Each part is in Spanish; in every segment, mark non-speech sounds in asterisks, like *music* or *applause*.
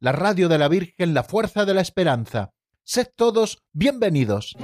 la radio de la Virgen, la fuerza de la esperanza. Sed todos bienvenidos.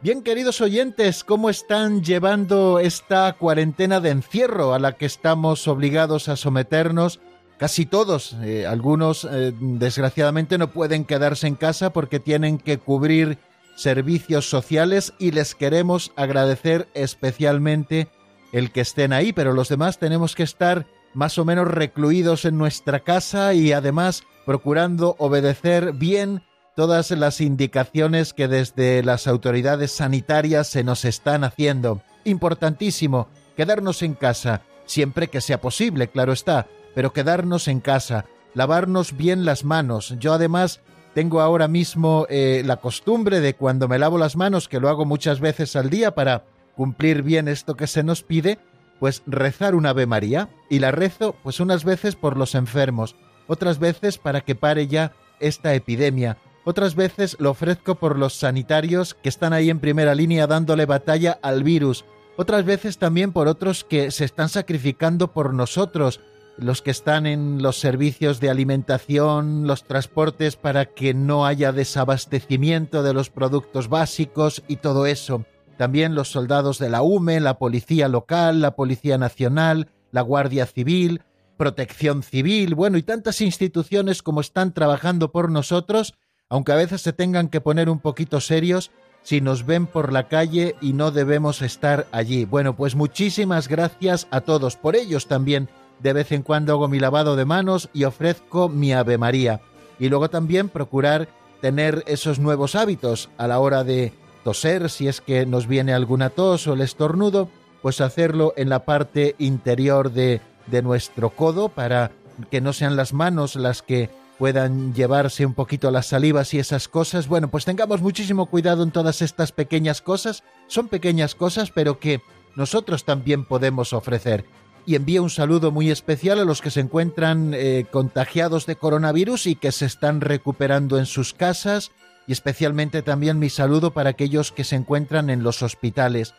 Bien, queridos oyentes, ¿cómo están llevando esta cuarentena de encierro a la que estamos obligados a someternos? Casi todos, eh, algunos eh, desgraciadamente no pueden quedarse en casa porque tienen que cubrir servicios sociales y les queremos agradecer especialmente el que estén ahí, pero los demás tenemos que estar más o menos recluidos en nuestra casa y además procurando obedecer bien todas las indicaciones que desde las autoridades sanitarias se nos están haciendo. Importantísimo, quedarnos en casa, siempre que sea posible, claro está, pero quedarnos en casa, lavarnos bien las manos. Yo además tengo ahora mismo eh, la costumbre de cuando me lavo las manos, que lo hago muchas veces al día para cumplir bien esto que se nos pide, pues rezar una Ave María. Y la rezo pues unas veces por los enfermos, otras veces para que pare ya esta epidemia, otras veces lo ofrezco por los sanitarios que están ahí en primera línea dándole batalla al virus. Otras veces también por otros que se están sacrificando por nosotros, los que están en los servicios de alimentación, los transportes para que no haya desabastecimiento de los productos básicos y todo eso. También los soldados de la UME, la policía local, la policía nacional, la Guardia Civil, Protección Civil, bueno, y tantas instituciones como están trabajando por nosotros aunque a veces se tengan que poner un poquito serios si nos ven por la calle y no debemos estar allí. Bueno, pues muchísimas gracias a todos. Por ellos también de vez en cuando hago mi lavado de manos y ofrezco mi Ave María. Y luego también procurar tener esos nuevos hábitos a la hora de toser, si es que nos viene alguna tos o el estornudo, pues hacerlo en la parte interior de, de nuestro codo para que no sean las manos las que puedan llevarse un poquito las salivas y esas cosas. Bueno, pues tengamos muchísimo cuidado en todas estas pequeñas cosas. Son pequeñas cosas, pero que nosotros también podemos ofrecer. Y envío un saludo muy especial a los que se encuentran eh, contagiados de coronavirus y que se están recuperando en sus casas. Y especialmente también mi saludo para aquellos que se encuentran en los hospitales.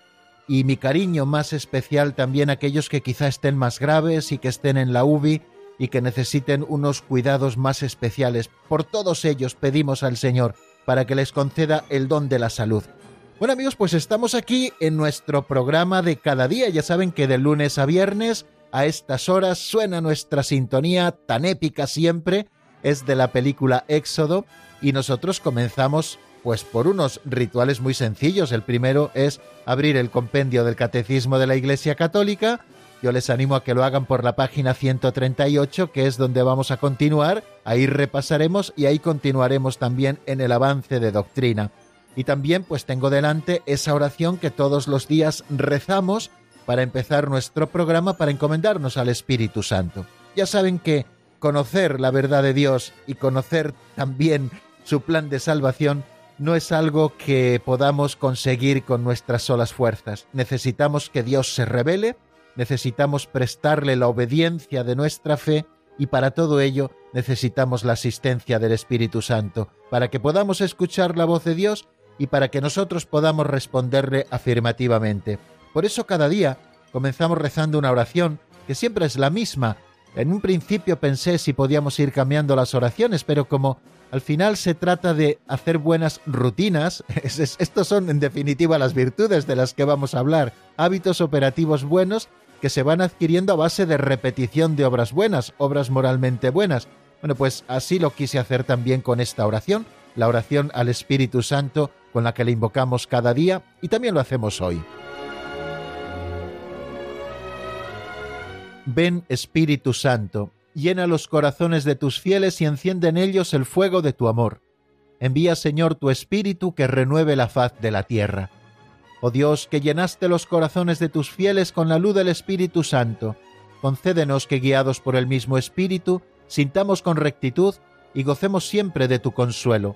Y mi cariño más especial también a aquellos que quizá estén más graves y que estén en la UBI y que necesiten unos cuidados más especiales. Por todos ellos pedimos al Señor para que les conceda el don de la salud. Bueno amigos, pues estamos aquí en nuestro programa de cada día. Ya saben que de lunes a viernes a estas horas suena nuestra sintonía tan épica siempre. Es de la película Éxodo y nosotros comenzamos pues por unos rituales muy sencillos. El primero es abrir el compendio del Catecismo de la Iglesia Católica yo les animo a que lo hagan por la página 138, que es donde vamos a continuar. Ahí repasaremos y ahí continuaremos también en el avance de doctrina. Y también pues tengo delante esa oración que todos los días rezamos para empezar nuestro programa para encomendarnos al Espíritu Santo. Ya saben que conocer la verdad de Dios y conocer también su plan de salvación no es algo que podamos conseguir con nuestras solas fuerzas. Necesitamos que Dios se revele, necesitamos prestarle la obediencia de nuestra fe y para todo ello necesitamos la asistencia del Espíritu Santo, para que podamos escuchar la voz de Dios y para que nosotros podamos responderle afirmativamente. Por eso cada día comenzamos rezando una oración que siempre es la misma. En un principio pensé si podíamos ir cambiando las oraciones, pero como al final se trata de hacer buenas rutinas, *laughs* estos son en definitiva las virtudes de las que vamos a hablar, hábitos operativos buenos que se van adquiriendo a base de repetición de obras buenas, obras moralmente buenas. Bueno, pues así lo quise hacer también con esta oración, la oración al Espíritu Santo con la que le invocamos cada día y también lo hacemos hoy. Ven Espíritu Santo, llena los corazones de tus fieles y enciende en ellos el fuego de tu amor Envía, Señor, tu Espíritu que renueve la faz de la tierra. Oh Dios, que llenaste los corazones de tus fieles con la luz del Espíritu Santo, concédenos que, guiados por el mismo Espíritu, sintamos con rectitud y gocemos siempre de tu consuelo.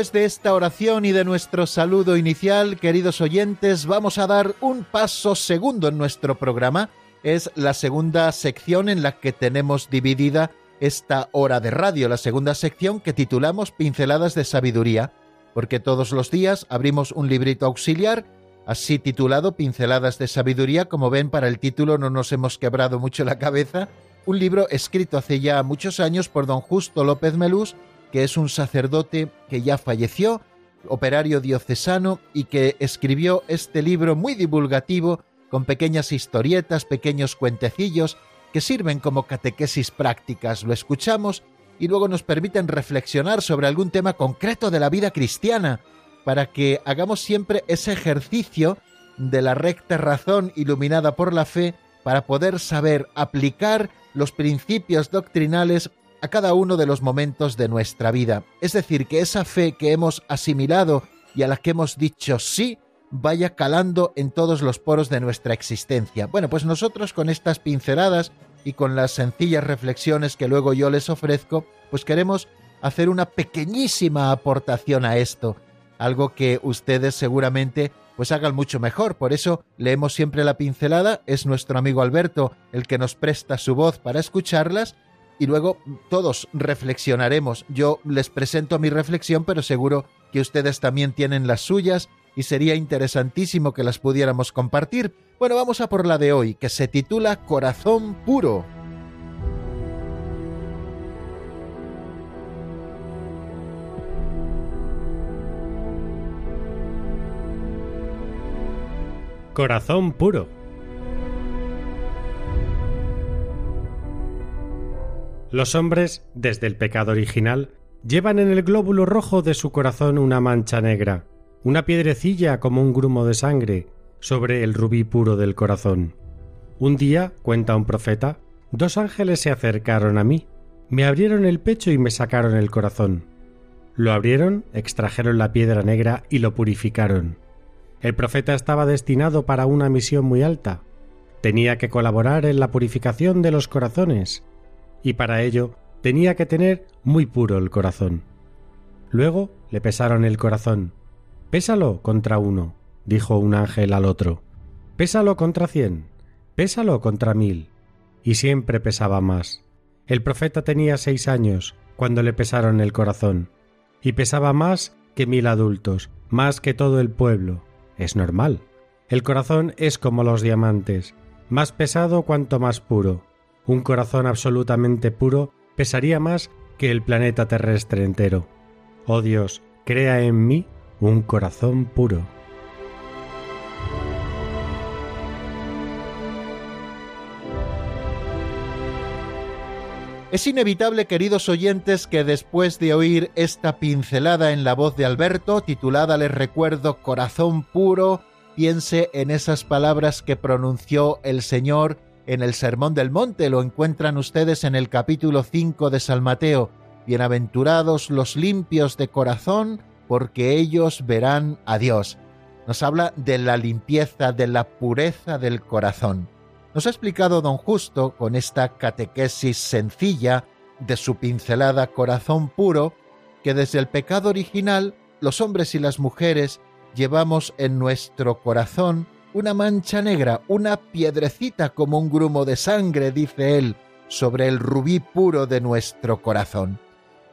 Después de esta oración y de nuestro saludo inicial, queridos oyentes, vamos a dar un paso segundo en nuestro programa. Es la segunda sección en la que tenemos dividida esta hora de radio, la segunda sección que titulamos Pinceladas de Sabiduría, porque todos los días abrimos un librito auxiliar, así titulado Pinceladas de Sabiduría, como ven para el título no nos hemos quebrado mucho la cabeza, un libro escrito hace ya muchos años por don Justo López Melús, que es un sacerdote que ya falleció, operario diocesano, y que escribió este libro muy divulgativo, con pequeñas historietas, pequeños cuentecillos, que sirven como catequesis prácticas. Lo escuchamos y luego nos permiten reflexionar sobre algún tema concreto de la vida cristiana, para que hagamos siempre ese ejercicio de la recta razón iluminada por la fe para poder saber aplicar los principios doctrinales a cada uno de los momentos de nuestra vida. Es decir, que esa fe que hemos asimilado y a la que hemos dicho sí, vaya calando en todos los poros de nuestra existencia. Bueno, pues nosotros con estas pinceladas y con las sencillas reflexiones que luego yo les ofrezco, pues queremos hacer una pequeñísima aportación a esto, algo que ustedes seguramente pues hagan mucho mejor. Por eso leemos siempre la pincelada, es nuestro amigo Alberto el que nos presta su voz para escucharlas y luego todos reflexionaremos. Yo les presento mi reflexión, pero seguro que ustedes también tienen las suyas y sería interesantísimo que las pudiéramos compartir. Bueno, vamos a por la de hoy, que se titula Corazón Puro. Corazón Puro Los hombres, desde el pecado original, llevan en el glóbulo rojo de su corazón una mancha negra, una piedrecilla como un grumo de sangre, sobre el rubí puro del corazón. Un día, cuenta un profeta, dos ángeles se acercaron a mí, me abrieron el pecho y me sacaron el corazón. Lo abrieron, extrajeron la piedra negra y lo purificaron. El profeta estaba destinado para una misión muy alta. Tenía que colaborar en la purificación de los corazones, y para ello tenía que tener muy puro el corazón. Luego le pesaron el corazón. Pésalo contra uno, dijo un ángel al otro. Pésalo contra cien, pésalo contra mil. Y siempre pesaba más. El profeta tenía seis años cuando le pesaron el corazón, y pesaba más que mil adultos, más que todo el pueblo. Es normal. El corazón es como los diamantes, más pesado cuanto más puro. Un corazón absolutamente puro pesaría más que el planeta terrestre entero. Oh Dios, crea en mí un corazón puro. Es inevitable, queridos oyentes, que después de oír esta pincelada en la voz de Alberto, titulada Les recuerdo Corazón puro, piense en esas palabras que pronunció el Señor en el Sermón del Monte, lo encuentran ustedes en el capítulo 5 de San Mateo. Bienaventurados los limpios de corazón, porque ellos verán a Dios. Nos habla de la limpieza, de la pureza del corazón. Nos ha explicado don Justo, con esta catequesis sencilla de su pincelada corazón puro, que desde el pecado original los hombres y las mujeres llevamos en nuestro corazón una mancha negra, una piedrecita como un grumo de sangre, dice él, sobre el rubí puro de nuestro corazón.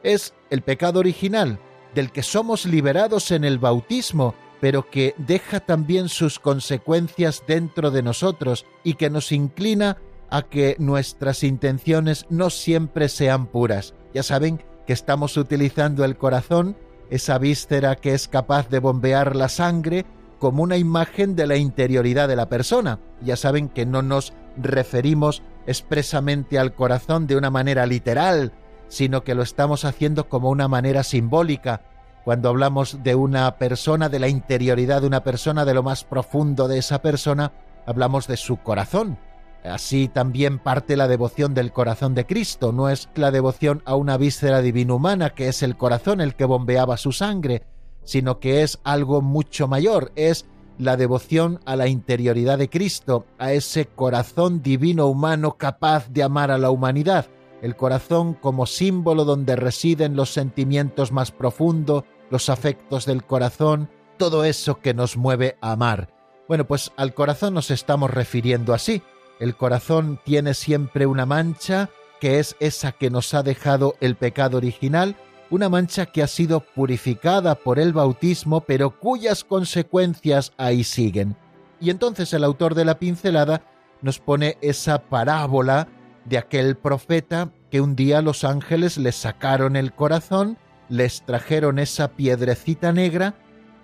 Es el pecado original, del que somos liberados en el bautismo, pero que deja también sus consecuencias dentro de nosotros y que nos inclina a que nuestras intenciones no siempre sean puras. Ya saben que estamos utilizando el corazón esa víscera que es capaz de bombear la sangre como una imagen de la interioridad de la persona. Ya saben que no nos referimos expresamente al corazón de una manera literal, sino que lo estamos haciendo como una manera simbólica. Cuando hablamos de una persona, de la interioridad de una persona, de lo más profundo de esa persona, hablamos de su corazón. Así también parte la devoción del corazón de Cristo, no es la devoción a una víscera divina humana, que es el corazón el que bombeaba su sangre, sino que es algo mucho mayor, es la devoción a la interioridad de Cristo, a ese corazón divino humano capaz de amar a la humanidad, el corazón como símbolo donde residen los sentimientos más profundos, los afectos del corazón, todo eso que nos mueve a amar. Bueno, pues al corazón nos estamos refiriendo así. El corazón tiene siempre una mancha, que es esa que nos ha dejado el pecado original, una mancha que ha sido purificada por el bautismo, pero cuyas consecuencias ahí siguen. Y entonces el autor de la pincelada nos pone esa parábola de aquel profeta que un día los ángeles le sacaron el corazón, les trajeron esa piedrecita negra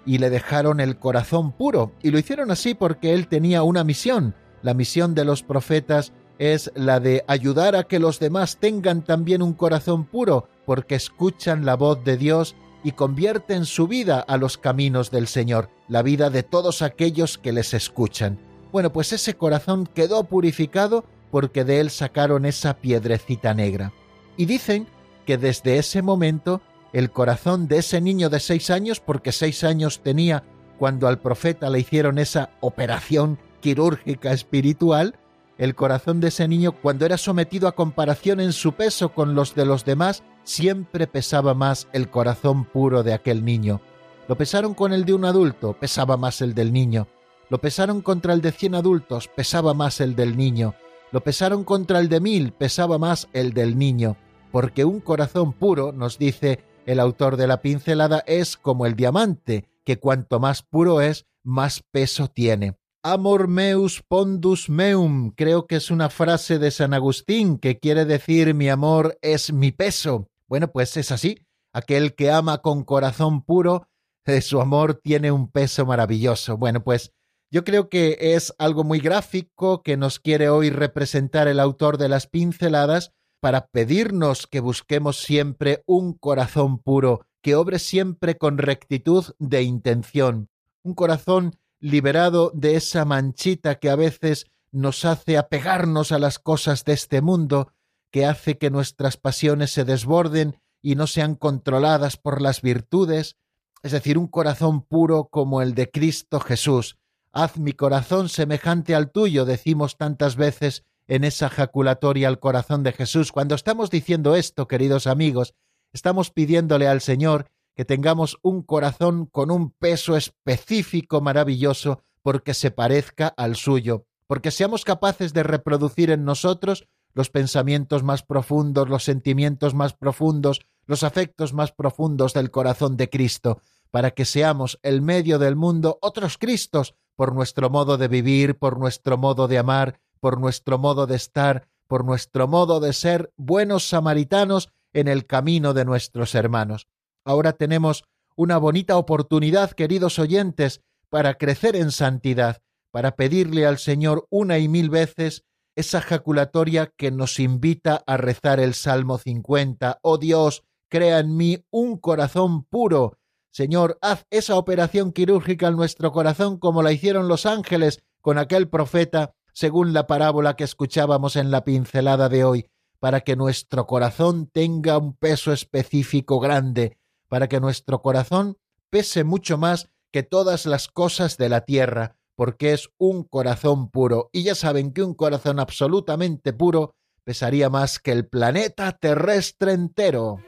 y le dejaron el corazón puro. Y lo hicieron así porque él tenía una misión. La misión de los profetas es la de ayudar a que los demás tengan también un corazón puro, porque escuchan la voz de Dios y convierten su vida a los caminos del Señor, la vida de todos aquellos que les escuchan. Bueno, pues ese corazón quedó purificado porque de él sacaron esa piedrecita negra. Y dicen que desde ese momento el corazón de ese niño de seis años, porque seis años tenía cuando al profeta le hicieron esa operación quirúrgica espiritual, el corazón de ese niño, cuando era sometido a comparación en su peso con los de los demás, siempre pesaba más el corazón puro de aquel niño. Lo pesaron con el de un adulto, pesaba más el del niño. Lo pesaron contra el de cien adultos, pesaba más el del niño. Lo pesaron contra el de mil, pesaba más el del niño. Porque un corazón puro, nos dice el autor de la pincelada, es como el diamante, que cuanto más puro es, más peso tiene. Amor meus pondus meum, creo que es una frase de San Agustín que quiere decir mi amor es mi peso. Bueno, pues es así. Aquel que ama con corazón puro, de su amor tiene un peso maravilloso. Bueno, pues yo creo que es algo muy gráfico que nos quiere hoy representar el autor de las pinceladas para pedirnos que busquemos siempre un corazón puro, que obre siempre con rectitud de intención, un corazón liberado de esa manchita que a veces nos hace apegarnos a las cosas de este mundo, que hace que nuestras pasiones se desborden y no sean controladas por las virtudes, es decir, un corazón puro como el de Cristo Jesús. Haz mi corazón semejante al tuyo, decimos tantas veces en esa jaculatoria al corazón de Jesús. Cuando estamos diciendo esto, queridos amigos, estamos pidiéndole al Señor que tengamos un corazón con un peso específico maravilloso porque se parezca al suyo, porque seamos capaces de reproducir en nosotros los pensamientos más profundos, los sentimientos más profundos, los afectos más profundos del corazón de Cristo, para que seamos el medio del mundo otros Cristos por nuestro modo de vivir, por nuestro modo de amar, por nuestro modo de estar, por nuestro modo de ser buenos samaritanos en el camino de nuestros hermanos. Ahora tenemos una bonita oportunidad, queridos oyentes, para crecer en santidad, para pedirle al Señor una y mil veces esa jaculatoria que nos invita a rezar el Salmo 50. Oh Dios, crea en mí un corazón puro. Señor, haz esa operación quirúrgica en nuestro corazón como la hicieron los ángeles con aquel profeta, según la parábola que escuchábamos en la pincelada de hoy, para que nuestro corazón tenga un peso específico grande, para que nuestro corazón pese mucho más que todas las cosas de la tierra, porque es un corazón puro. Y ya saben que un corazón absolutamente puro pesaría más que el planeta terrestre entero.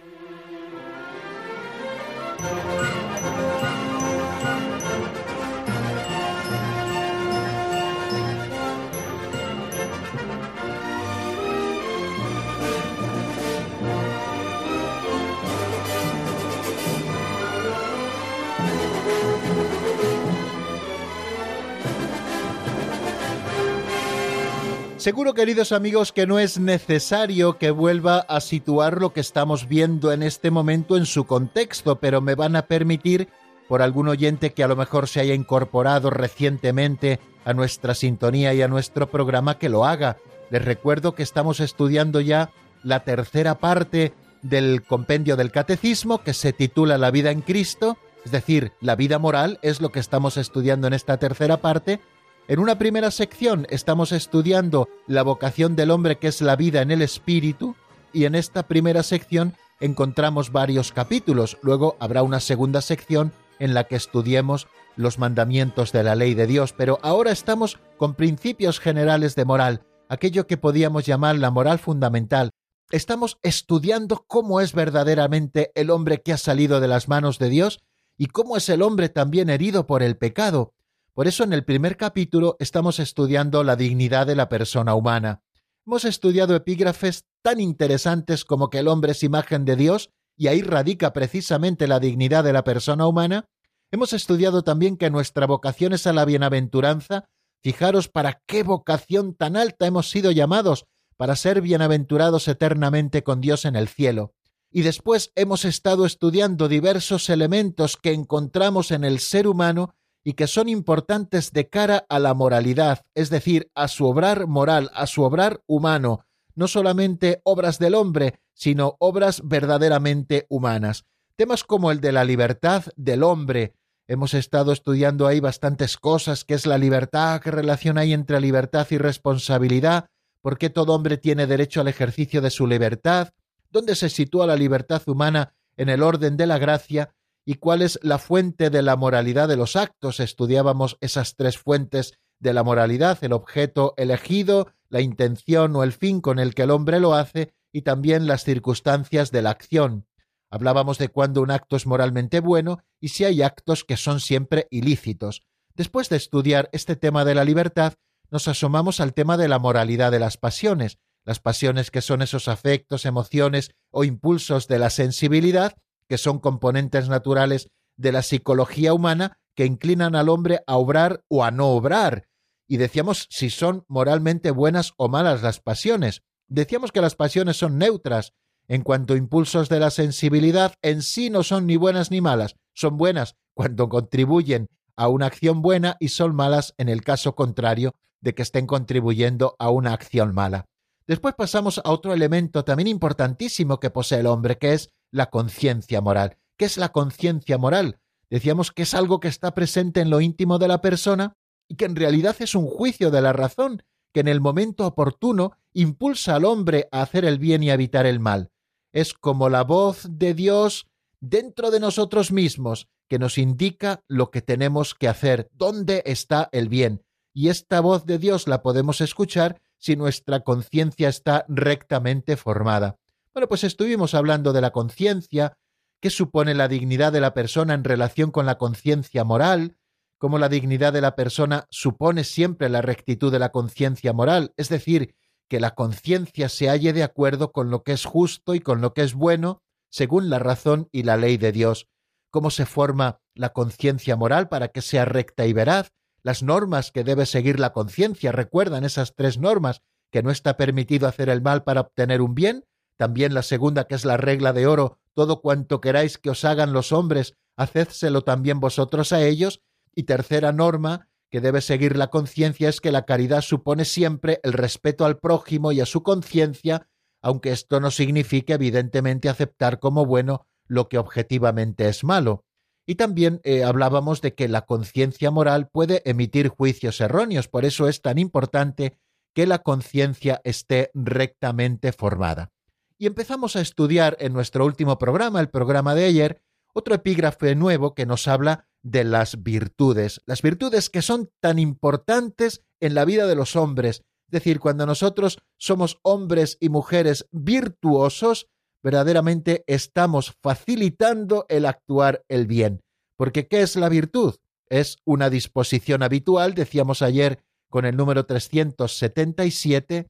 Seguro, queridos amigos, que no es necesario que vuelva a situar lo que estamos viendo en este momento en su contexto, pero me van a permitir, por algún oyente que a lo mejor se haya incorporado recientemente a nuestra sintonía y a nuestro programa, que lo haga. Les recuerdo que estamos estudiando ya la tercera parte del compendio del catecismo, que se titula La vida en Cristo, es decir, la vida moral es lo que estamos estudiando en esta tercera parte, en una primera sección estamos estudiando la vocación del hombre que es la vida en el espíritu y en esta primera sección encontramos varios capítulos. Luego habrá una segunda sección en la que estudiemos los mandamientos de la ley de Dios, pero ahora estamos con principios generales de moral, aquello que podíamos llamar la moral fundamental. Estamos estudiando cómo es verdaderamente el hombre que ha salido de las manos de Dios y cómo es el hombre también herido por el pecado. Por eso en el primer capítulo estamos estudiando la dignidad de la persona humana. Hemos estudiado epígrafes tan interesantes como que el hombre es imagen de Dios y ahí radica precisamente la dignidad de la persona humana. Hemos estudiado también que nuestra vocación es a la bienaventuranza. Fijaros para qué vocación tan alta hemos sido llamados, para ser bienaventurados eternamente con Dios en el cielo. Y después hemos estado estudiando diversos elementos que encontramos en el ser humano y que son importantes de cara a la moralidad, es decir, a su obrar moral, a su obrar humano, no solamente obras del hombre, sino obras verdaderamente humanas. Temas como el de la libertad del hombre. Hemos estado estudiando ahí bastantes cosas, qué es la libertad, qué relación hay entre libertad y responsabilidad, por qué todo hombre tiene derecho al ejercicio de su libertad, dónde se sitúa la libertad humana en el orden de la gracia y cuál es la fuente de la moralidad de los actos. Estudiábamos esas tres fuentes de la moralidad, el objeto elegido, la intención o el fin con el que el hombre lo hace y también las circunstancias de la acción. Hablábamos de cuándo un acto es moralmente bueno y si hay actos que son siempre ilícitos. Después de estudiar este tema de la libertad, nos asomamos al tema de la moralidad de las pasiones, las pasiones que son esos afectos, emociones o impulsos de la sensibilidad que son componentes naturales de la psicología humana que inclinan al hombre a obrar o a no obrar. Y decíamos si son moralmente buenas o malas las pasiones. Decíamos que las pasiones son neutras. En cuanto a impulsos de la sensibilidad, en sí no son ni buenas ni malas. Son buenas cuando contribuyen a una acción buena y son malas en el caso contrario de que estén contribuyendo a una acción mala. Después pasamos a otro elemento también importantísimo que posee el hombre, que es la conciencia moral. ¿Qué es la conciencia moral? Decíamos que es algo que está presente en lo íntimo de la persona y que en realidad es un juicio de la razón que en el momento oportuno impulsa al hombre a hacer el bien y a evitar el mal. Es como la voz de Dios dentro de nosotros mismos que nos indica lo que tenemos que hacer, dónde está el bien. Y esta voz de Dios la podemos escuchar si nuestra conciencia está rectamente formada. Bueno, pues estuvimos hablando de la conciencia, qué supone la dignidad de la persona en relación con la conciencia moral, cómo la dignidad de la persona supone siempre la rectitud de la conciencia moral, es decir, que la conciencia se halle de acuerdo con lo que es justo y con lo que es bueno, según la razón y la ley de Dios. Cómo se forma la conciencia moral para que sea recta y veraz, las normas que debe seguir la conciencia. Recuerdan esas tres normas, que no está permitido hacer el mal para obtener un bien, también la segunda, que es la regla de oro, todo cuanto queráis que os hagan los hombres, hacédselo también vosotros a ellos, y tercera norma, que debe seguir la conciencia, es que la caridad supone siempre el respeto al prójimo y a su conciencia, aunque esto no signifique evidentemente aceptar como bueno lo que objetivamente es malo. Y también eh, hablábamos de que la conciencia moral puede emitir juicios erróneos, por eso es tan importante que la conciencia esté rectamente formada. Y empezamos a estudiar en nuestro último programa, el programa de ayer, otro epígrafe nuevo que nos habla de las virtudes, las virtudes que son tan importantes en la vida de los hombres. Es decir, cuando nosotros somos hombres y mujeres virtuosos, verdaderamente estamos facilitando el actuar el bien. Porque ¿qué es la virtud? Es una disposición habitual, decíamos ayer con el número 377,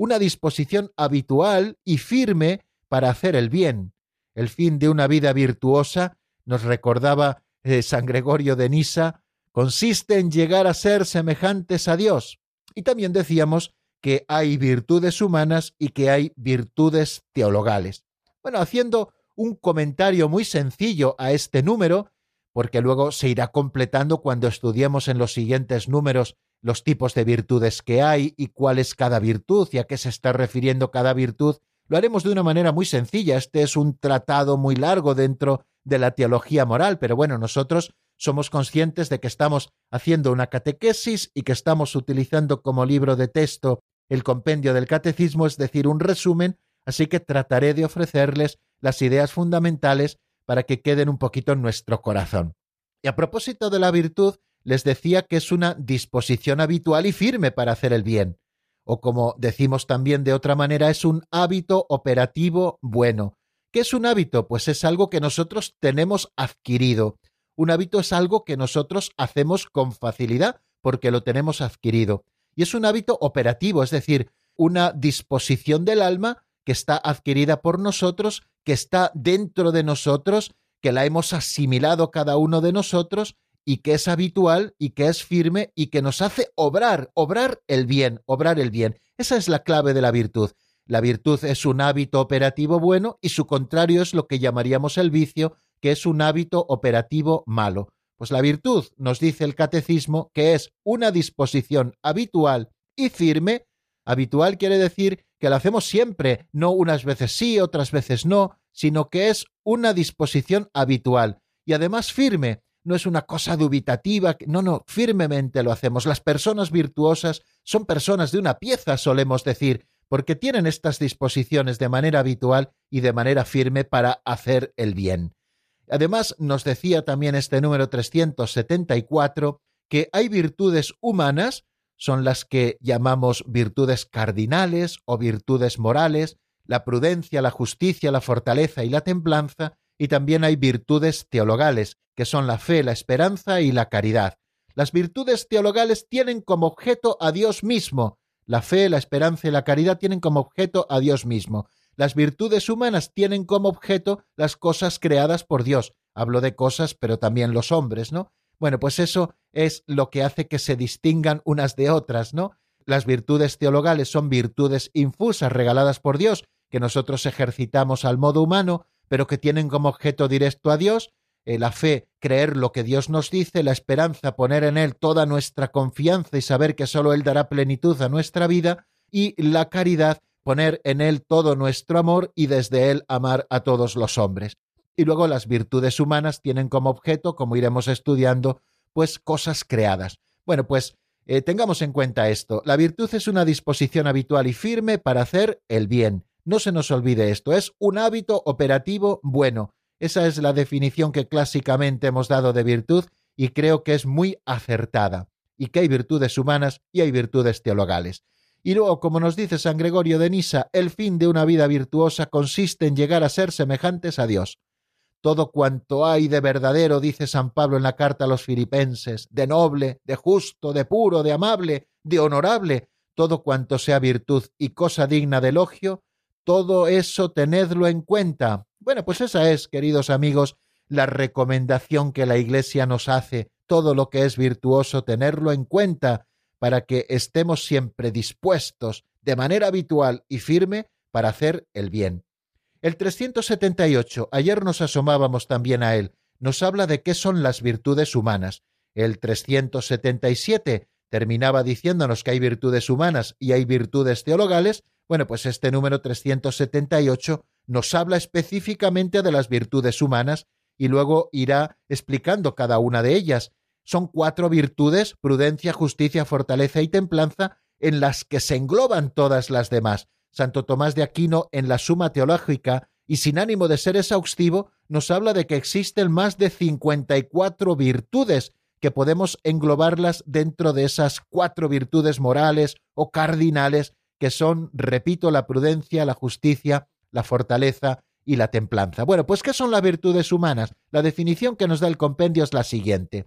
una disposición habitual y firme para hacer el bien. El fin de una vida virtuosa, nos recordaba eh, San Gregorio de Nisa, consiste en llegar a ser semejantes a Dios. Y también decíamos que hay virtudes humanas y que hay virtudes teologales. Bueno, haciendo un comentario muy sencillo a este número, porque luego se irá completando cuando estudiemos en los siguientes números los tipos de virtudes que hay y cuál es cada virtud y a qué se está refiriendo cada virtud, lo haremos de una manera muy sencilla. Este es un tratado muy largo dentro de la teología moral, pero bueno, nosotros somos conscientes de que estamos haciendo una catequesis y que estamos utilizando como libro de texto el compendio del catecismo, es decir, un resumen, así que trataré de ofrecerles las ideas fundamentales para que queden un poquito en nuestro corazón. Y a propósito de la virtud, les decía que es una disposición habitual y firme para hacer el bien, o como decimos también de otra manera, es un hábito operativo bueno. ¿Qué es un hábito? Pues es algo que nosotros tenemos adquirido. Un hábito es algo que nosotros hacemos con facilidad porque lo tenemos adquirido. Y es un hábito operativo, es decir, una disposición del alma que está adquirida por nosotros, que está dentro de nosotros, que la hemos asimilado cada uno de nosotros y que es habitual y que es firme y que nos hace obrar, obrar el bien, obrar el bien. Esa es la clave de la virtud. La virtud es un hábito operativo bueno y su contrario es lo que llamaríamos el vicio, que es un hábito operativo malo. Pues la virtud, nos dice el catecismo, que es una disposición habitual y firme. Habitual quiere decir que la hacemos siempre, no unas veces sí, otras veces no, sino que es una disposición habitual y además firme, no es una cosa dubitativa, no, no, firmemente lo hacemos. Las personas virtuosas son personas de una pieza, solemos decir, porque tienen estas disposiciones de manera habitual y de manera firme para hacer el bien. Además, nos decía también este número 374 que hay virtudes humanas, son las que llamamos virtudes cardinales o virtudes morales, la prudencia, la justicia, la fortaleza y la templanza, y también hay virtudes teologales, que son la fe, la esperanza y la caridad. Las virtudes teologales tienen como objeto a Dios mismo. La fe, la esperanza y la caridad tienen como objeto a Dios mismo. Las virtudes humanas tienen como objeto las cosas creadas por Dios. Hablo de cosas, pero también los hombres, ¿no? Bueno, pues eso es lo que hace que se distingan unas de otras, ¿no? Las virtudes teologales son virtudes infusas regaladas por Dios, que nosotros ejercitamos al modo humano, pero que tienen como objeto directo a Dios, eh, la fe, creer lo que Dios nos dice, la esperanza, poner en Él toda nuestra confianza y saber que sólo Él dará plenitud a nuestra vida, y la caridad, poner en Él todo nuestro amor y desde Él amar a todos los hombres. Y luego las virtudes humanas tienen como objeto, como iremos estudiando, pues cosas creadas. Bueno, pues eh, tengamos en cuenta esto. La virtud es una disposición habitual y firme para hacer el bien. No se nos olvide esto, es un hábito operativo bueno. Esa es la definición que clásicamente hemos dado de virtud y creo que es muy acertada, y que hay virtudes humanas y hay virtudes teologales. Y luego, como nos dice San Gregorio de Nisa, el fin de una vida virtuosa consiste en llegar a ser semejantes a Dios. Todo cuanto hay de verdadero, dice San Pablo en la carta a los filipenses, de noble, de justo, de puro, de amable, de honorable, todo cuanto sea virtud y cosa digna de elogio, todo eso tenedlo en cuenta. Bueno, pues esa es, queridos amigos, la recomendación que la Iglesia nos hace, todo lo que es virtuoso, tenerlo en cuenta, para que estemos siempre dispuestos, de manera habitual y firme, para hacer el bien. El 378, ayer nos asomábamos también a él, nos habla de qué son las virtudes humanas. El 377 terminaba diciéndonos que hay virtudes humanas y hay virtudes teologales, bueno, pues este número 378 nos habla específicamente de las virtudes humanas y luego irá explicando cada una de ellas. Son cuatro virtudes, prudencia, justicia, fortaleza y templanza, en las que se engloban todas las demás. Santo Tomás de Aquino, en la Suma Teológica, y sin ánimo de ser exhaustivo, nos habla de que existen más de 54 virtudes que podemos englobarlas dentro de esas cuatro virtudes morales o cardinales que son, repito, la prudencia, la justicia, la fortaleza y la templanza. Bueno, pues ¿qué son las virtudes humanas? La definición que nos da el compendio es la siguiente.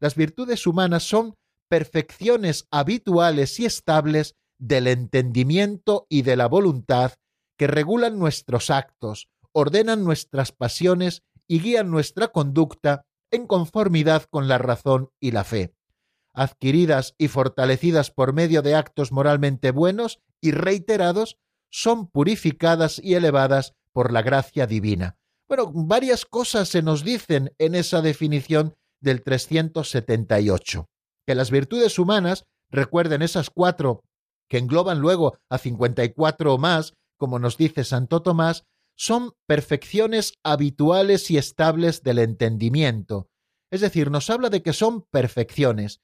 Las virtudes humanas son perfecciones habituales y estables del entendimiento y de la voluntad que regulan nuestros actos, ordenan nuestras pasiones y guían nuestra conducta en conformidad con la razón y la fe. adquiridas y fortalecidas por medio de actos moralmente buenos y reiterados, son purificadas y elevadas por la gracia divina. Bueno, varias cosas se nos dicen en esa definición del 378. Que las virtudes humanas, recuerden esas cuatro que engloban luego a 54 o más, como nos dice Santo Tomás, son perfecciones habituales y estables del entendimiento. Es decir, nos habla de que son perfecciones.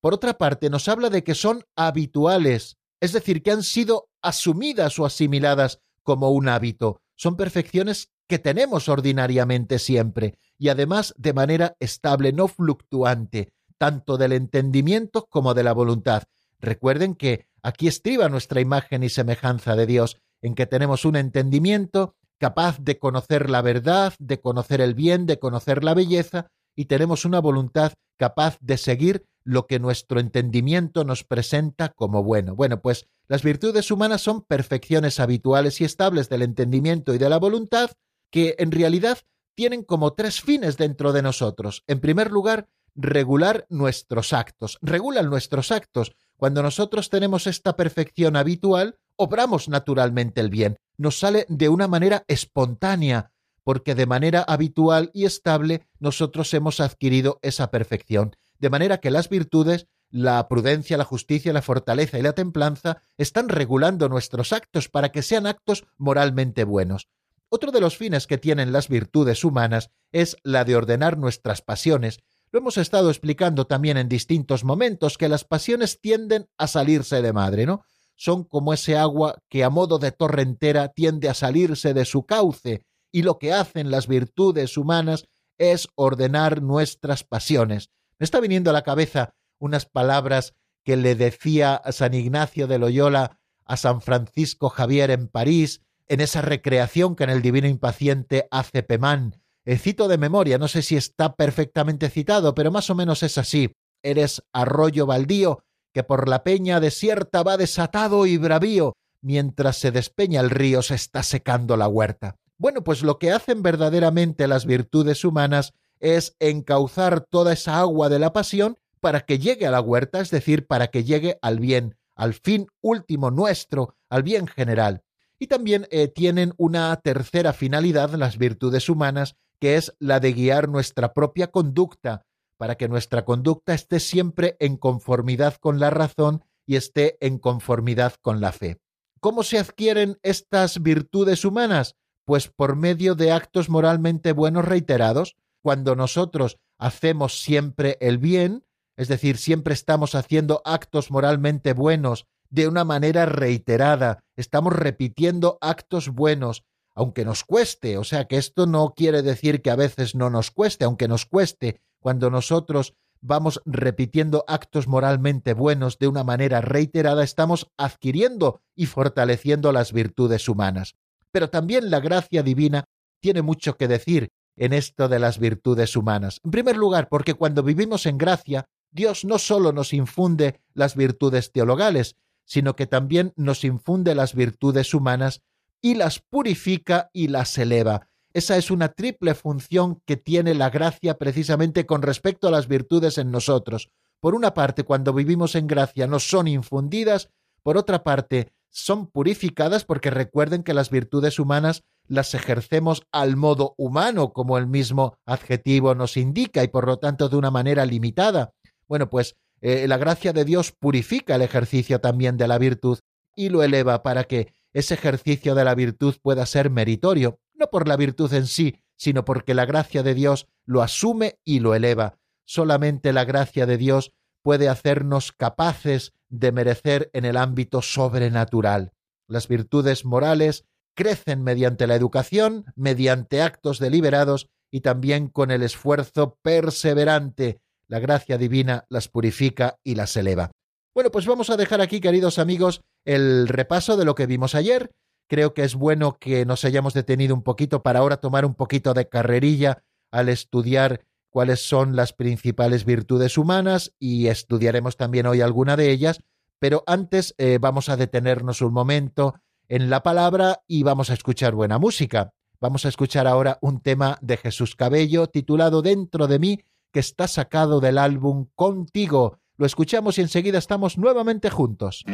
Por otra parte, nos habla de que son habituales, es decir, que han sido asumidas o asimiladas como un hábito. Son perfecciones que tenemos ordinariamente siempre y además de manera estable, no fluctuante, tanto del entendimiento como de la voluntad. Recuerden que aquí estriba nuestra imagen y semejanza de Dios, en que tenemos un entendimiento capaz de conocer la verdad, de conocer el bien, de conocer la belleza, y tenemos una voluntad capaz de seguir lo que nuestro entendimiento nos presenta como bueno. Bueno, pues las virtudes humanas son perfecciones habituales y estables del entendimiento y de la voluntad que en realidad tienen como tres fines dentro de nosotros. En primer lugar, regular nuestros actos. Regulan nuestros actos. Cuando nosotros tenemos esta perfección habitual, obramos naturalmente el bien. Nos sale de una manera espontánea, porque de manera habitual y estable nosotros hemos adquirido esa perfección. De manera que las virtudes, la prudencia, la justicia, la fortaleza y la templanza están regulando nuestros actos para que sean actos moralmente buenos. Otro de los fines que tienen las virtudes humanas es la de ordenar nuestras pasiones. Lo hemos estado explicando también en distintos momentos que las pasiones tienden a salirse de madre, ¿no? Son como ese agua que a modo de torrentera tiende a salirse de su cauce, y lo que hacen las virtudes humanas es ordenar nuestras pasiones. Me está viniendo a la cabeza unas palabras que le decía San Ignacio de Loyola a San Francisco Javier en París, en esa recreación que en el Divino Impaciente hace Pemán. El cito de memoria, no sé si está perfectamente citado, pero más o menos es así. Eres arroyo baldío, que por la peña desierta va desatado y bravío, mientras se despeña el río se está secando la huerta. Bueno, pues lo que hacen verdaderamente las virtudes humanas es encauzar toda esa agua de la pasión para que llegue a la huerta, es decir, para que llegue al bien, al fin último nuestro, al bien general. Y también eh, tienen una tercera finalidad las virtudes humanas, que es la de guiar nuestra propia conducta, para que nuestra conducta esté siempre en conformidad con la razón y esté en conformidad con la fe. ¿Cómo se adquieren estas virtudes humanas? Pues por medio de actos moralmente buenos reiterados. Cuando nosotros hacemos siempre el bien, es decir, siempre estamos haciendo actos moralmente buenos de una manera reiterada, estamos repitiendo actos buenos, aunque nos cueste, o sea que esto no quiere decir que a veces no nos cueste, aunque nos cueste, cuando nosotros vamos repitiendo actos moralmente buenos de una manera reiterada, estamos adquiriendo y fortaleciendo las virtudes humanas. Pero también la gracia divina tiene mucho que decir en esto de las virtudes humanas. En primer lugar, porque cuando vivimos en gracia, Dios no solo nos infunde las virtudes teologales, sino que también nos infunde las virtudes humanas y las purifica y las eleva. Esa es una triple función que tiene la gracia precisamente con respecto a las virtudes en nosotros. Por una parte, cuando vivimos en gracia nos son infundidas, por otra parte, son purificadas porque recuerden que las virtudes humanas las ejercemos al modo humano, como el mismo adjetivo nos indica, y por lo tanto de una manera limitada. Bueno, pues eh, la gracia de Dios purifica el ejercicio también de la virtud y lo eleva para que ese ejercicio de la virtud pueda ser meritorio, no por la virtud en sí, sino porque la gracia de Dios lo asume y lo eleva. Solamente la gracia de Dios puede hacernos capaces de merecer en el ámbito sobrenatural. Las virtudes morales crecen mediante la educación, mediante actos deliberados y también con el esfuerzo perseverante la gracia divina las purifica y las eleva. Bueno, pues vamos a dejar aquí, queridos amigos, el repaso de lo que vimos ayer. Creo que es bueno que nos hayamos detenido un poquito para ahora tomar un poquito de carrerilla al estudiar cuáles son las principales virtudes humanas y estudiaremos también hoy alguna de ellas, pero antes eh, vamos a detenernos un momento en la palabra y vamos a escuchar buena música. Vamos a escuchar ahora un tema de Jesús Cabello titulado Dentro de mí que está sacado del álbum Contigo. Lo escuchamos y enseguida estamos nuevamente juntos.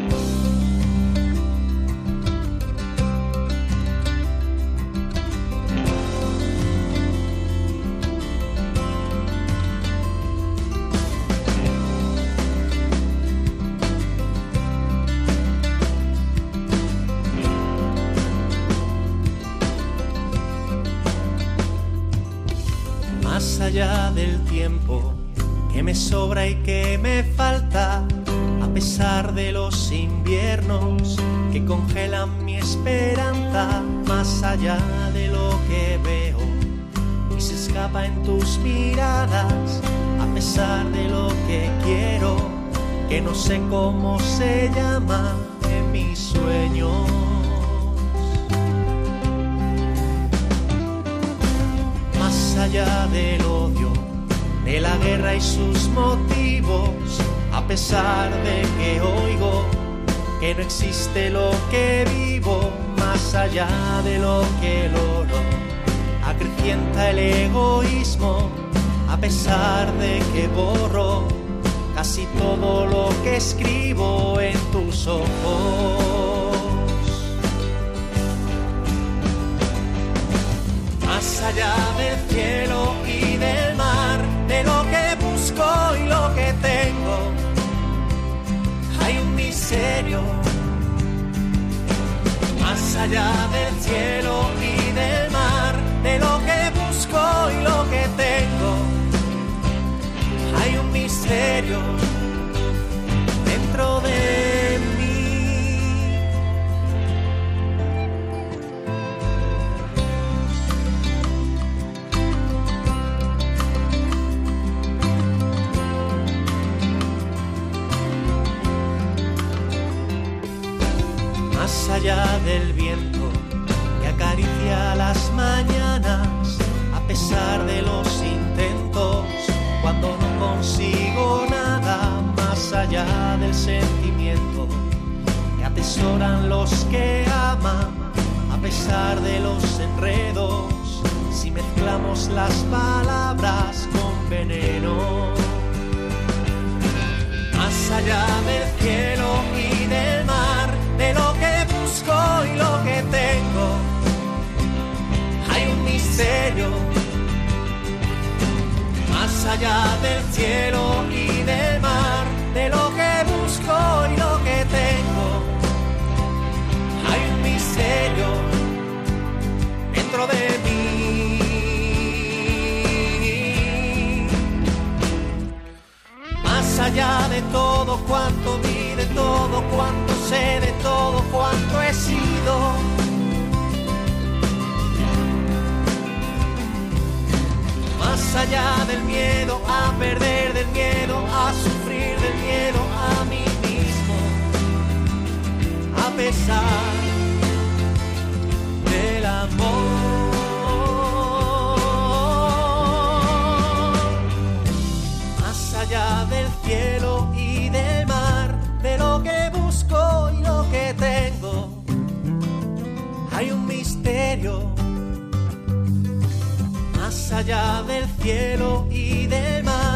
Del tiempo que me sobra y que me falta, a pesar de los inviernos que congelan mi esperanza, más allá de lo que veo y se escapa en tus miradas, a pesar de lo que quiero, que no sé cómo se llama en mis sueños. Del odio de la guerra y sus motivos, a pesar de que oigo que no existe lo que vivo, más allá de lo que logro, acrecienta el egoísmo, a pesar de que borro casi todo lo que escribo en tus ojos. Allá del cielo y del mar de lo que busco y lo que tengo. Hay un misterio más allá del cielo y del mar, de lo que busco y lo que tengo. Hay un misterio dentro de del viento que acaricia las mañanas, a pesar de los intentos, cuando no consigo nada, más allá del sentimiento que atesoran los que aman, a pesar de los enredos, si mezclamos las palabras con veneno. Más allá del cielo y del mar, de lo que y lo que tengo. Hay un misterio más allá del cielo y del mar, de lo que busco y lo que tengo. Hay un misterio dentro de mí. Más allá de todo cuanto vi, de todo cuanto sé, de todo cuanto he sido. Más allá del miedo a perder, del miedo a sufrir, del miedo a mí mismo. A pesar del amor. Más allá del cielo y del mar, de lo que y lo que tengo, hay un misterio. Más allá del cielo y del mar,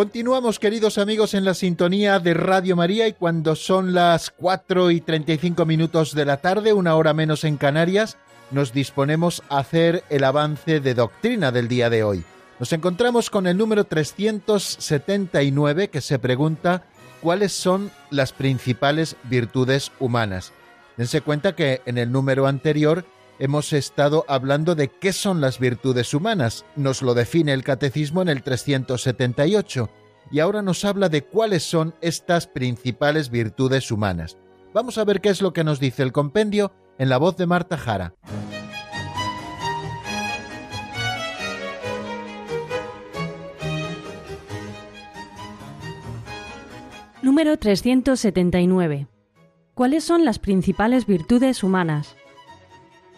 Continuamos, queridos amigos, en la sintonía de Radio María y cuando son las 4 y 35 minutos de la tarde, una hora menos en Canarias, nos disponemos a hacer el avance de doctrina del día de hoy. Nos encontramos con el número 379 que se pregunta cuáles son las principales virtudes humanas. Dense cuenta que en el número anterior hemos estado hablando de qué son las virtudes humanas. Nos lo define el catecismo en el 378 y ahora nos habla de cuáles son estas principales virtudes humanas. Vamos a ver qué es lo que nos dice el compendio en la voz de Marta Jara. Número 379. ¿Cuáles son las principales virtudes humanas?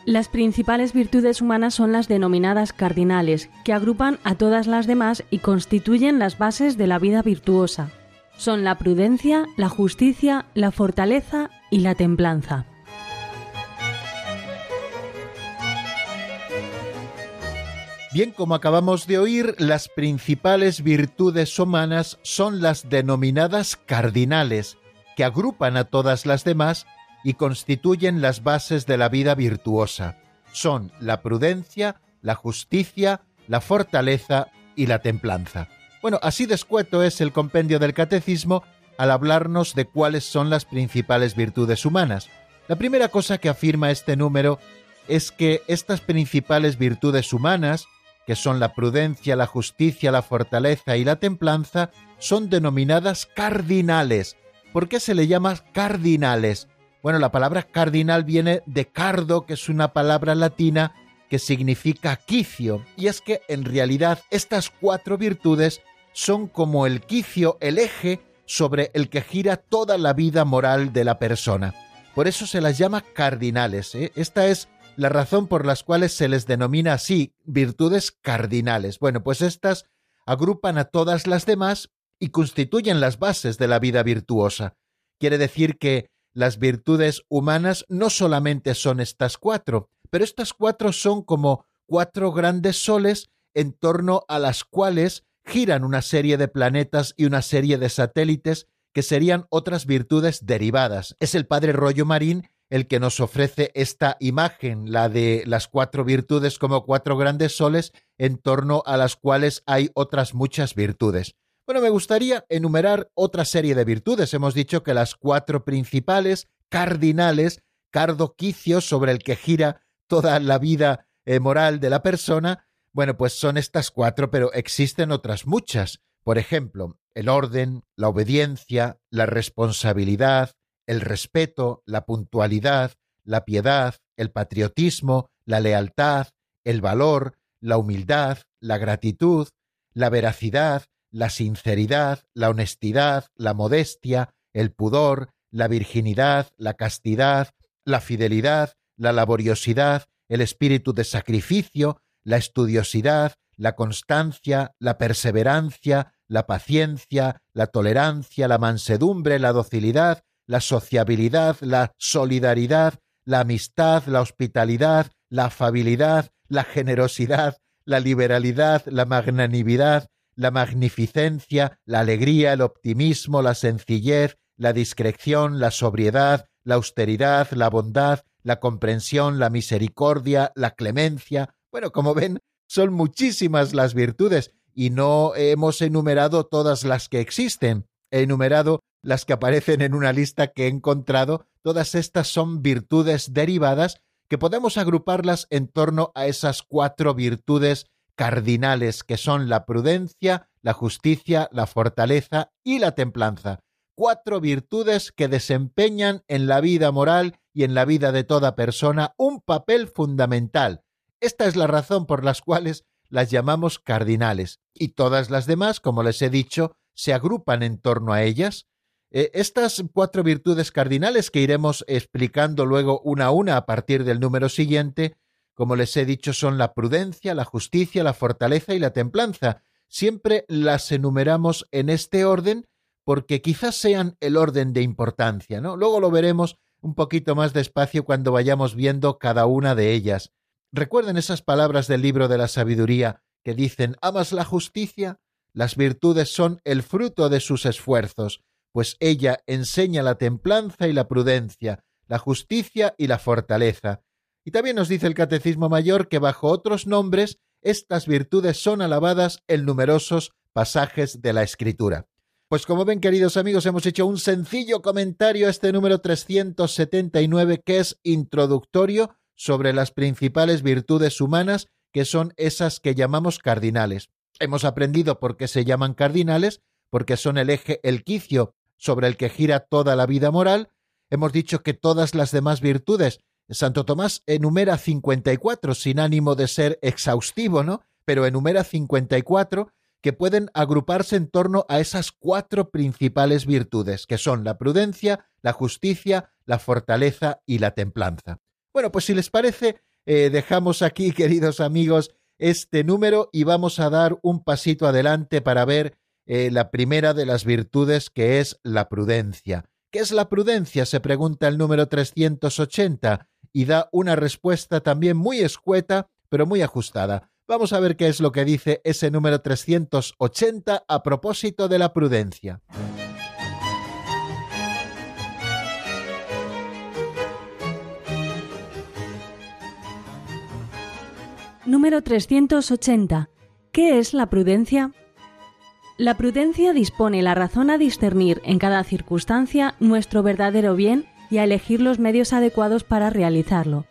Las principales virtudes humanas son las denominadas cardinales, que agrupan a todas las demás y constituyen las bases de la vida virtuosa. Son la prudencia, la justicia, la fortaleza y la templanza. Bien, como acabamos de oír, las principales virtudes humanas son las denominadas cardinales, que agrupan a todas las demás y constituyen las bases de la vida virtuosa. Son la prudencia, la justicia, la fortaleza y la templanza. Bueno, así descueto es el compendio del catecismo al hablarnos de cuáles son las principales virtudes humanas. La primera cosa que afirma este número es que estas principales virtudes humanas, que son la prudencia, la justicia, la fortaleza y la templanza, son denominadas cardinales. ¿Por qué se le llama cardinales? Bueno, la palabra cardinal viene de cardo, que es una palabra latina que significa quicio, y es que en realidad estas cuatro virtudes son como el quicio, el eje sobre el que gira toda la vida moral de la persona. Por eso se las llama cardinales. ¿eh? Esta es la razón por las cuales se les denomina así virtudes cardinales. Bueno, pues estas agrupan a todas las demás y constituyen las bases de la vida virtuosa. Quiere decir que las virtudes humanas no solamente son estas cuatro, pero estas cuatro son como cuatro grandes soles en torno a las cuales giran una serie de planetas y una serie de satélites que serían otras virtudes derivadas. Es el padre Rollo Marín el que nos ofrece esta imagen, la de las cuatro virtudes como cuatro grandes soles en torno a las cuales hay otras muchas virtudes. Bueno, me gustaría enumerar otra serie de virtudes. Hemos dicho que las cuatro principales, cardinales, cardoquicios sobre el que gira toda la vida eh, moral de la persona, bueno, pues son estas cuatro, pero existen otras muchas. Por ejemplo, el orden, la obediencia, la responsabilidad, el respeto, la puntualidad, la piedad, el patriotismo, la lealtad, el valor, la humildad, la gratitud, la veracidad, la sinceridad, la honestidad, la modestia, el pudor, la virginidad, la castidad, la fidelidad, la laboriosidad, el espíritu de sacrificio, la estudiosidad, la constancia, la perseverancia, la paciencia, la tolerancia, la mansedumbre, la docilidad, la sociabilidad, la solidaridad, la amistad, la hospitalidad, la afabilidad, la generosidad, la liberalidad, la magnanimidad, la magnificencia, la alegría, el optimismo, la sencillez, la discreción, la sobriedad, la austeridad, la bondad, la comprensión, la misericordia, la clemencia. Bueno, como ven, son muchísimas las virtudes y no hemos enumerado todas las que existen. He enumerado las que aparecen en una lista que he encontrado. Todas estas son virtudes derivadas que podemos agruparlas en torno a esas cuatro virtudes cardinales que son la prudencia, la justicia, la fortaleza y la templanza. Cuatro virtudes que desempeñan en la vida moral y en la vida de toda persona un papel fundamental. Esta es la razón por las cuales las llamamos cardinales, y todas las demás, como les he dicho, se agrupan en torno a ellas. Eh, estas cuatro virtudes cardinales que iremos explicando luego una a una a partir del número siguiente, como les he dicho, son la prudencia, la justicia, la fortaleza y la templanza. Siempre las enumeramos en este orden porque quizás sean el orden de importancia, ¿no? Luego lo veremos un poquito más despacio cuando vayamos viendo cada una de ellas. Recuerden esas palabras del libro de la sabiduría que dicen, ¿amas la justicia? las virtudes son el fruto de sus esfuerzos, pues ella enseña la templanza y la prudencia, la justicia y la fortaleza. Y también nos dice el Catecismo Mayor que bajo otros nombres estas virtudes son alabadas en numerosos pasajes de la Escritura. Pues como ven, queridos amigos, hemos hecho un sencillo comentario a este número 379 que es introductorio sobre las principales virtudes humanas, que son esas que llamamos cardinales. Hemos aprendido por qué se llaman cardinales, porque son el eje, el quicio sobre el que gira toda la vida moral. Hemos dicho que todas las demás virtudes, Santo Tomás enumera 54 sin ánimo de ser exhaustivo, ¿no? Pero enumera 54 que pueden agruparse en torno a esas cuatro principales virtudes, que son la prudencia, la justicia, la fortaleza y la templanza. Bueno, pues si les parece, eh, dejamos aquí, *laughs* queridos amigos, este número y vamos a dar un pasito adelante para ver eh, la primera de las virtudes que es la prudencia. ¿Qué es la prudencia? se pregunta el número 380 y da una respuesta también muy escueta, pero muy ajustada. Vamos a ver qué es lo que dice ese número 380 a propósito de la prudencia. Número 380. ¿Qué es la prudencia? La prudencia dispone la razón a discernir en cada circunstancia nuestro verdadero bien y a elegir los medios adecuados para realizarlo.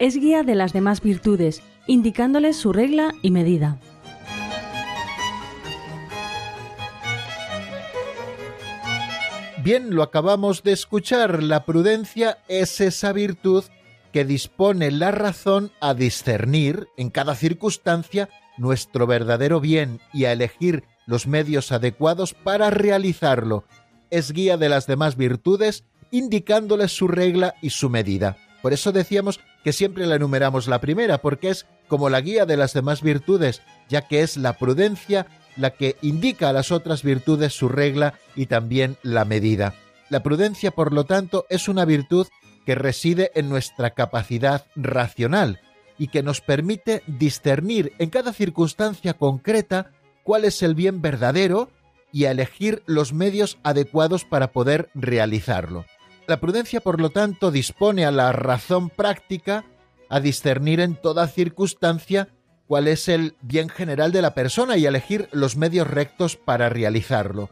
Es guía de las demás virtudes indicándoles su regla y medida. Bien, lo acabamos de escuchar. La prudencia es esa virtud que dispone la razón a discernir en cada circunstancia nuestro verdadero bien y a elegir los medios adecuados para realizarlo. Es guía de las demás virtudes, indicándoles su regla y su medida. Por eso decíamos que siempre la enumeramos la primera, porque es como la guía de las demás virtudes, ya que es la prudencia la que indica a las otras virtudes su regla y también la medida. La prudencia, por lo tanto, es una virtud que reside en nuestra capacidad racional y que nos permite discernir en cada circunstancia concreta cuál es el bien verdadero y elegir los medios adecuados para poder realizarlo. La prudencia, por lo tanto, dispone a la razón práctica a discernir en toda circunstancia cuál es el bien general de la persona y elegir los medios rectos para realizarlo.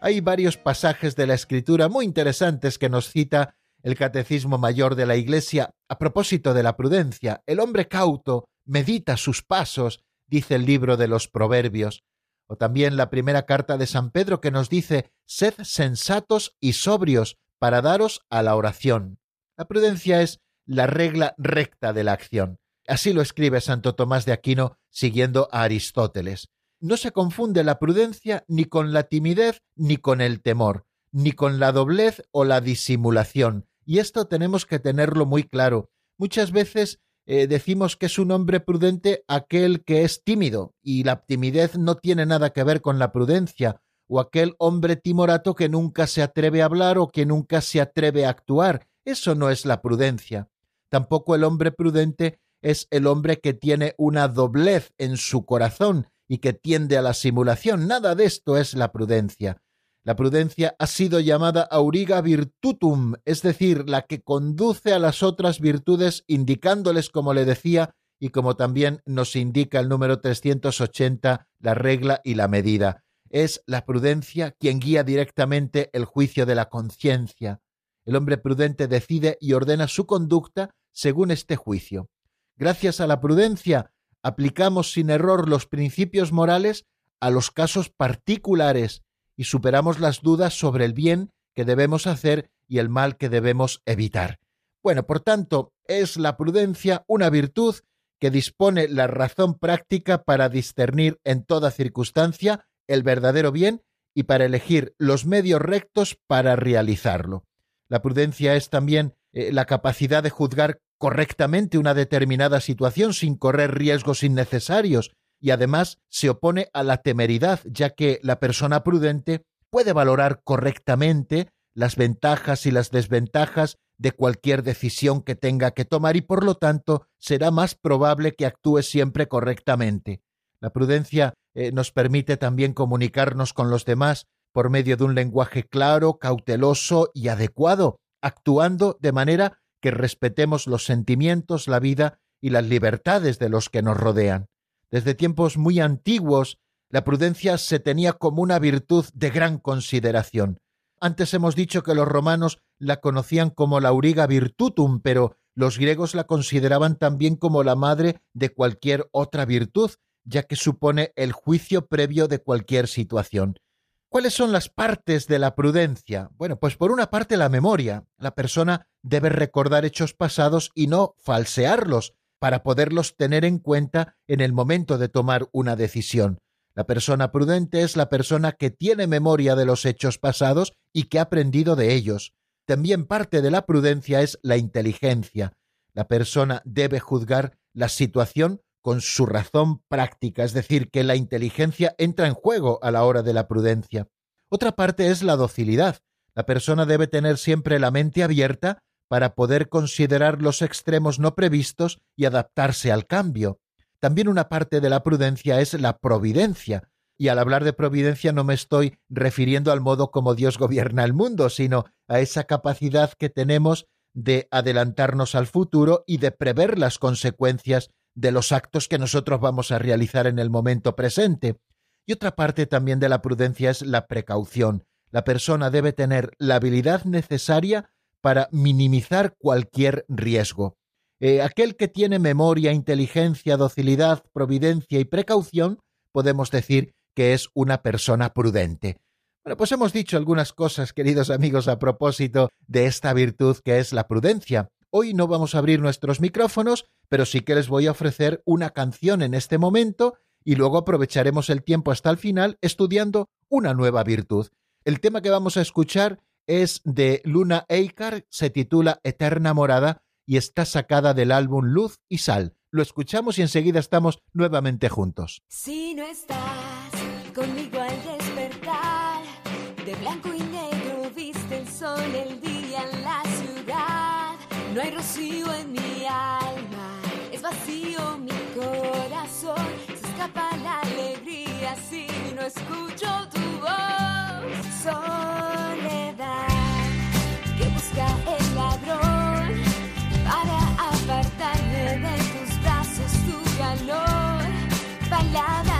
Hay varios pasajes de la Escritura muy interesantes que nos cita el Catecismo Mayor de la Iglesia a propósito de la prudencia. El hombre cauto medita sus pasos, dice el libro de los Proverbios. O también la primera carta de San Pedro que nos dice, sed sensatos y sobrios, para daros a la oración. La prudencia es la regla recta de la acción. Así lo escribe Santo Tomás de Aquino siguiendo a Aristóteles. No se confunde la prudencia ni con la timidez ni con el temor, ni con la doblez o la disimulación. Y esto tenemos que tenerlo muy claro. Muchas veces eh, decimos que es un hombre prudente aquel que es tímido, y la timidez no tiene nada que ver con la prudencia, o aquel hombre timorato que nunca se atreve a hablar o que nunca se atreve a actuar. Eso no es la prudencia. Tampoco el hombre prudente es el hombre que tiene una doblez en su corazón y que tiende a la simulación. Nada de esto es la prudencia. La prudencia ha sido llamada auriga virtutum, es decir, la que conduce a las otras virtudes indicándoles, como le decía, y como también nos indica el número 380, la regla y la medida es la prudencia quien guía directamente el juicio de la conciencia. El hombre prudente decide y ordena su conducta según este juicio. Gracias a la prudencia aplicamos sin error los principios morales a los casos particulares y superamos las dudas sobre el bien que debemos hacer y el mal que debemos evitar. Bueno, por tanto, es la prudencia una virtud que dispone la razón práctica para discernir en toda circunstancia el verdadero bien y para elegir los medios rectos para realizarlo. La prudencia es también eh, la capacidad de juzgar correctamente una determinada situación sin correr riesgos innecesarios y además se opone a la temeridad, ya que la persona prudente puede valorar correctamente las ventajas y las desventajas de cualquier decisión que tenga que tomar y por lo tanto será más probable que actúe siempre correctamente. La prudencia eh, nos permite también comunicarnos con los demás por medio de un lenguaje claro, cauteloso y adecuado, actuando de manera que respetemos los sentimientos, la vida y las libertades de los que nos rodean. Desde tiempos muy antiguos, la prudencia se tenía como una virtud de gran consideración. Antes hemos dicho que los romanos la conocían como la auriga virtutum, pero los griegos la consideraban también como la madre de cualquier otra virtud, ya que supone el juicio previo de cualquier situación. ¿Cuáles son las partes de la prudencia? Bueno, pues por una parte la memoria. La persona debe recordar hechos pasados y no falsearlos para poderlos tener en cuenta en el momento de tomar una decisión. La persona prudente es la persona que tiene memoria de los hechos pasados y que ha aprendido de ellos. También parte de la prudencia es la inteligencia. La persona debe juzgar la situación con su razón práctica, es decir, que la inteligencia entra en juego a la hora de la prudencia. Otra parte es la docilidad. La persona debe tener siempre la mente abierta para poder considerar los extremos no previstos y adaptarse al cambio. También una parte de la prudencia es la providencia, y al hablar de providencia no me estoy refiriendo al modo como Dios gobierna el mundo, sino a esa capacidad que tenemos de adelantarnos al futuro y de prever las consecuencias de los actos que nosotros vamos a realizar en el momento presente. Y otra parte también de la prudencia es la precaución. La persona debe tener la habilidad necesaria para minimizar cualquier riesgo. Eh, aquel que tiene memoria, inteligencia, docilidad, providencia y precaución, podemos decir que es una persona prudente. Bueno, pues hemos dicho algunas cosas, queridos amigos, a propósito de esta virtud que es la prudencia. Hoy no vamos a abrir nuestros micrófonos, pero sí que les voy a ofrecer una canción en este momento y luego aprovecharemos el tiempo hasta el final estudiando una nueva virtud. El tema que vamos a escuchar es de Luna Eikar, se titula Eterna Morada y está sacada del álbum Luz y Sal. Lo escuchamos y enseguida estamos nuevamente juntos. Si no estás conmigo al despertar, de blanco y negro viste el sol el día en la no hay rocío en mi alma, es vacío mi corazón. Se escapa la alegría si no escucho tu voz. Soledad Palabras de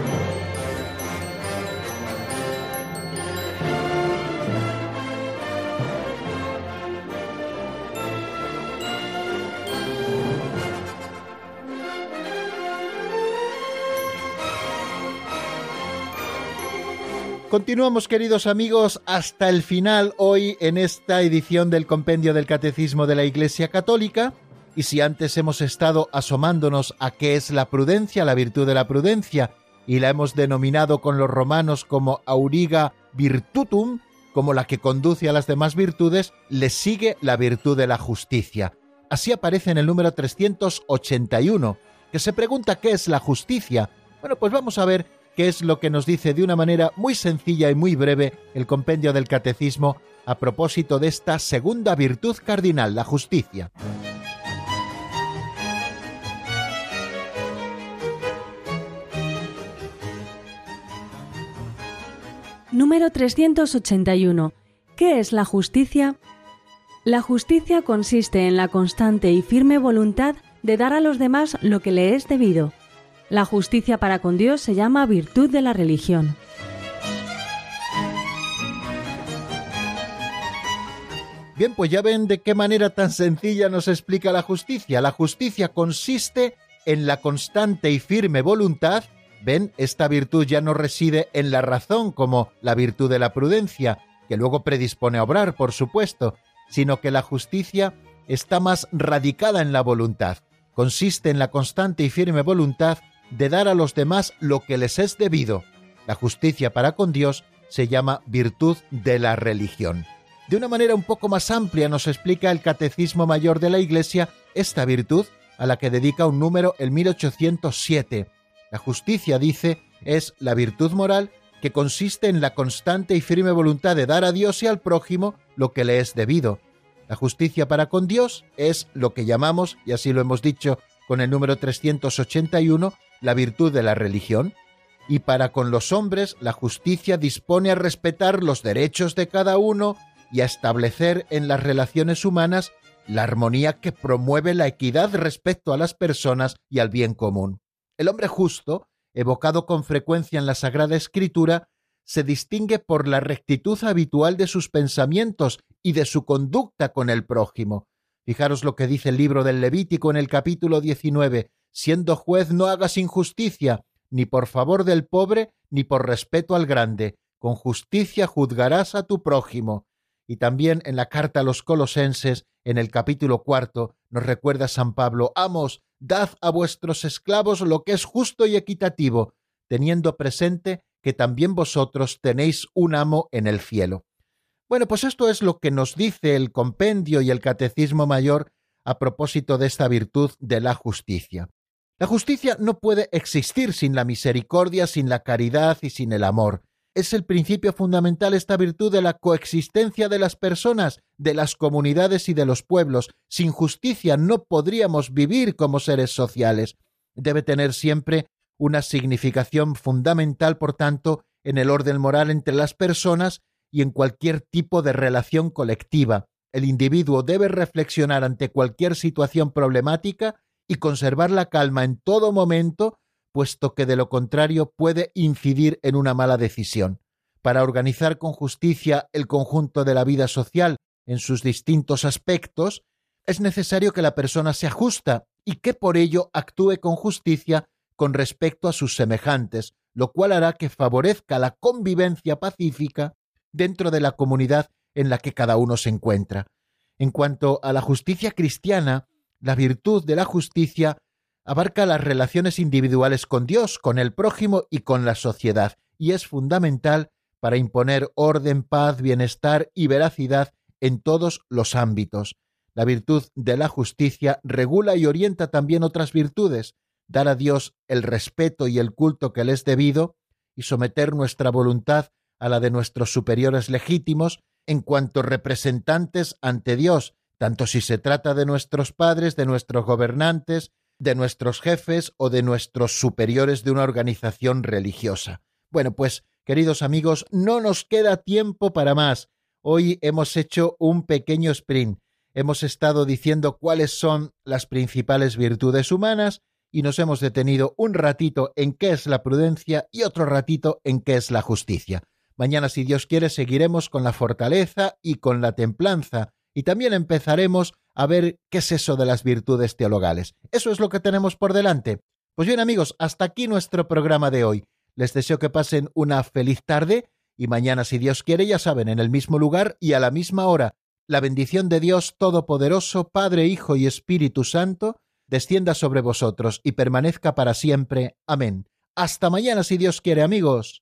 Continuamos, queridos amigos, hasta el final hoy en esta edición del Compendio del Catecismo de la Iglesia Católica. Y si antes hemos estado asomándonos a qué es la prudencia, la virtud de la prudencia, y la hemos denominado con los romanos como auriga virtutum, como la que conduce a las demás virtudes, le sigue la virtud de la justicia. Así aparece en el número 381, que se pregunta qué es la justicia. Bueno, pues vamos a ver qué es lo que nos dice de una manera muy sencilla y muy breve el compendio del catecismo a propósito de esta segunda virtud cardinal, la justicia. Número 381. ¿Qué es la justicia? La justicia consiste en la constante y firme voluntad de dar a los demás lo que le es debido. La justicia para con Dios se llama virtud de la religión. Bien, pues ya ven de qué manera tan sencilla nos explica la justicia. La justicia consiste en la constante y firme voluntad Ven, esta virtud ya no reside en la razón como la virtud de la prudencia, que luego predispone a obrar, por supuesto, sino que la justicia está más radicada en la voluntad. Consiste en la constante y firme voluntad de dar a los demás lo que les es debido. La justicia para con Dios se llama virtud de la religión. De una manera un poco más amplia nos explica el Catecismo Mayor de la Iglesia esta virtud a la que dedica un número el 1807 la justicia, dice, es la virtud moral que consiste en la constante y firme voluntad de dar a Dios y al prójimo lo que le es debido. La justicia para con Dios es lo que llamamos, y así lo hemos dicho con el número 381, la virtud de la religión. Y para con los hombres, la justicia dispone a respetar los derechos de cada uno y a establecer en las relaciones humanas la armonía que promueve la equidad respecto a las personas y al bien común. El hombre justo, evocado con frecuencia en la Sagrada Escritura, se distingue por la rectitud habitual de sus pensamientos y de su conducta con el prójimo. Fijaros lo que dice el libro del Levítico en el capítulo 19, siendo juez no hagas injusticia, ni por favor del pobre, ni por respeto al grande, con justicia juzgarás a tu prójimo. Y también en la carta a los colosenses, en el capítulo cuarto, nos recuerda San Pablo, Amos, dad a vuestros esclavos lo que es justo y equitativo, teniendo presente que también vosotros tenéis un amo en el cielo. Bueno, pues esto es lo que nos dice el compendio y el catecismo mayor a propósito de esta virtud de la justicia. La justicia no puede existir sin la misericordia, sin la caridad y sin el amor es el principio fundamental esta virtud de la coexistencia de las personas, de las comunidades y de los pueblos. Sin justicia no podríamos vivir como seres sociales. Debe tener siempre una significación fundamental, por tanto, en el orden moral entre las personas y en cualquier tipo de relación colectiva. El individuo debe reflexionar ante cualquier situación problemática y conservar la calma en todo momento puesto que de lo contrario puede incidir en una mala decisión. Para organizar con justicia el conjunto de la vida social en sus distintos aspectos, es necesario que la persona sea justa y que por ello actúe con justicia con respecto a sus semejantes, lo cual hará que favorezca la convivencia pacífica dentro de la comunidad en la que cada uno se encuentra. En cuanto a la justicia cristiana, la virtud de la justicia abarca las relaciones individuales con Dios, con el prójimo y con la sociedad, y es fundamental para imponer orden, paz, bienestar y veracidad en todos los ámbitos. La virtud de la justicia regula y orienta también otras virtudes, dar a Dios el respeto y el culto que le es debido, y someter nuestra voluntad a la de nuestros superiores legítimos en cuanto representantes ante Dios, tanto si se trata de nuestros padres, de nuestros gobernantes, de nuestros jefes o de nuestros superiores de una organización religiosa. Bueno, pues, queridos amigos, no nos queda tiempo para más. Hoy hemos hecho un pequeño sprint. hemos estado diciendo cuáles son las principales virtudes humanas y nos hemos detenido un ratito en qué es la prudencia y otro ratito en qué es la justicia. Mañana, si Dios quiere, seguiremos con la fortaleza y con la templanza, y también empezaremos a ver qué es eso de las virtudes teologales. Eso es lo que tenemos por delante. Pues bien, amigos, hasta aquí nuestro programa de hoy. Les deseo que pasen una feliz tarde y mañana, si Dios quiere, ya saben, en el mismo lugar y a la misma hora, la bendición de Dios Todopoderoso, Padre, Hijo y Espíritu Santo, descienda sobre vosotros y permanezca para siempre. Amén. Hasta mañana, si Dios quiere, amigos.